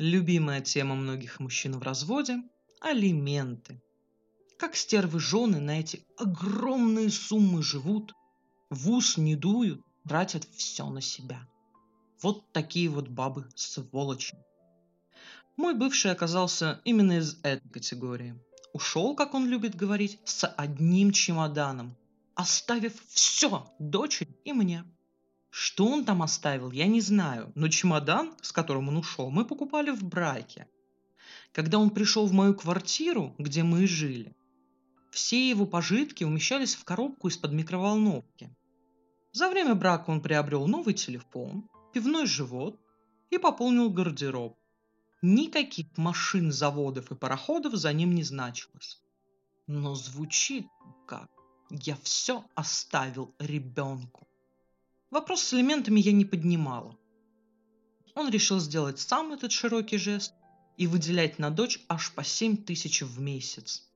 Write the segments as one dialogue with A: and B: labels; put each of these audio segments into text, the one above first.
A: Любимая тема многих мужчин в разводе – алименты. Как стервы жены на эти огромные суммы живут, в ус не дуют, тратят все на себя. Вот такие вот бабы сволочи. Мой бывший оказался именно из этой категории. Ушел, как он любит говорить, с одним чемоданом, оставив все дочери и мне. Что он там оставил, я не знаю, но чемодан, с которым он ушел, мы покупали в браке. Когда он пришел в мою квартиру, где мы жили, все его пожитки умещались в коробку из-под микроволновки. За время брака он приобрел новый телефон, пивной живот и пополнил гардероб. Никаких машин, заводов и пароходов за ним не значилось. Но звучит как «я все оставил ребенку». Вопрос с элементами я не поднимала. Он решил сделать сам этот широкий жест и выделять на дочь аж по 7 тысяч в месяц.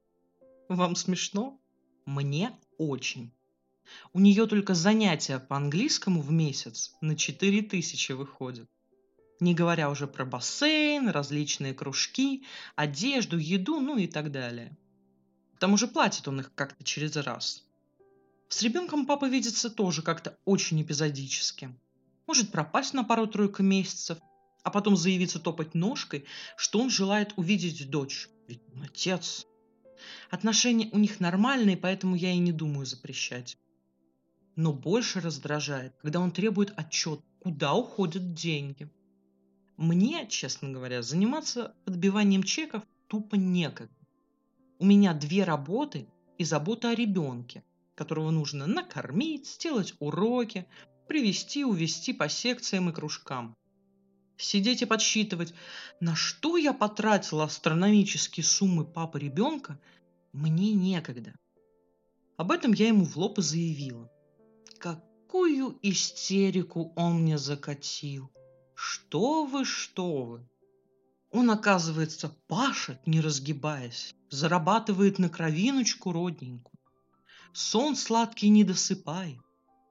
A: Вам смешно? Мне очень. У нее только занятия по английскому в месяц на 4 тысячи выходят. Не говоря уже про бассейн, различные кружки, одежду, еду, ну и так далее. К тому же платит он их как-то через раз. С ребенком папа видится тоже как-то очень эпизодически. Может пропасть на пару-тройку месяцев, а потом заявиться топать ножкой, что он желает увидеть дочь. Ведь он отец. Отношения у них нормальные, поэтому я и не думаю запрещать. Но больше раздражает, когда он требует отчет, куда уходят деньги. Мне, честно говоря, заниматься отбиванием чеков тупо некогда. У меня две работы и забота о ребенке – которого нужно накормить, сделать уроки, привести, увести по секциям и кружкам. Сидеть и подсчитывать, на что я потратила астрономические суммы папы ребенка, мне некогда. Об этом я ему в лоб и заявила. Какую истерику он мне закатил. Что вы, что вы. Он, оказывается, пашет, не разгибаясь, зарабатывает на кровиночку родненькую. Сон сладкий не досыпай,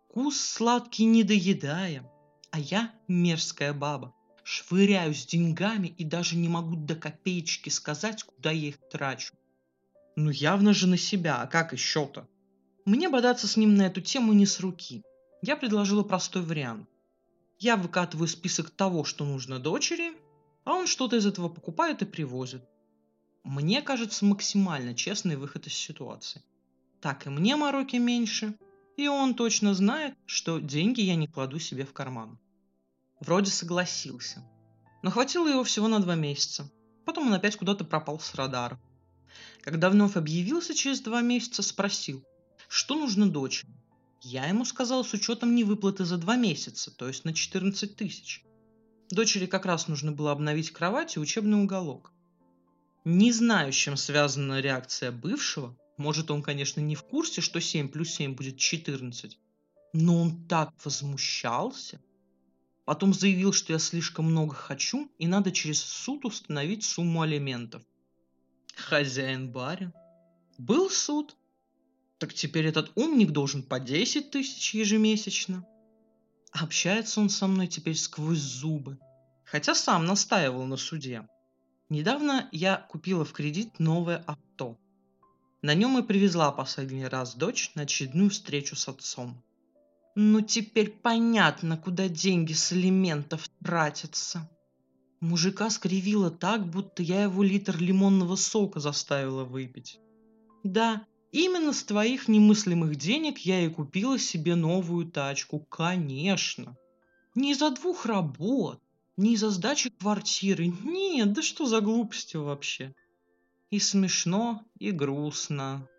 A: вкус сладкий не доедая, а я, мерзкая баба, швыряюсь деньгами и даже не могу до копеечки сказать, куда я их трачу. Ну явно же на себя, а как еще-то? Мне бодаться с ним на эту тему не с руки. Я предложила простой вариант. Я выкатываю список того, что нужно дочери, а он что-то из этого покупает и привозит. Мне кажется максимально честный выход из ситуации так и мне мороки меньше, и он точно знает, что деньги я не кладу себе в карман. Вроде согласился. Но хватило его всего на два месяца. Потом он опять куда-то пропал с радара. Когда вновь объявился через два месяца, спросил, что нужно дочери. Я ему сказал с учетом невыплаты за два месяца, то есть на 14 тысяч. Дочери как раз нужно было обновить кровать и учебный уголок. Не знаю, с чем связана реакция бывшего, может, он, конечно, не в курсе, что 7 плюс 7 будет 14, но он так возмущался. Потом заявил, что я слишком много хочу, и надо через суд установить сумму алиментов. Хозяин барин. Был суд. Так теперь этот умник должен по 10 тысяч ежемесячно. Общается он со мной теперь сквозь зубы. Хотя сам настаивал на суде. Недавно я купила в кредит новое авто. На нем и привезла последний раз дочь на очередную встречу с отцом. Ну теперь понятно, куда деньги с элементов тратятся. Мужика скривило так, будто я его литр лимонного сока заставила выпить. Да, именно с твоих немыслимых денег я и купила себе новую тачку, конечно. Не из-за двух работ, не из-за сдачи квартиры. Нет, да что за глупости вообще. И смешно, и грустно.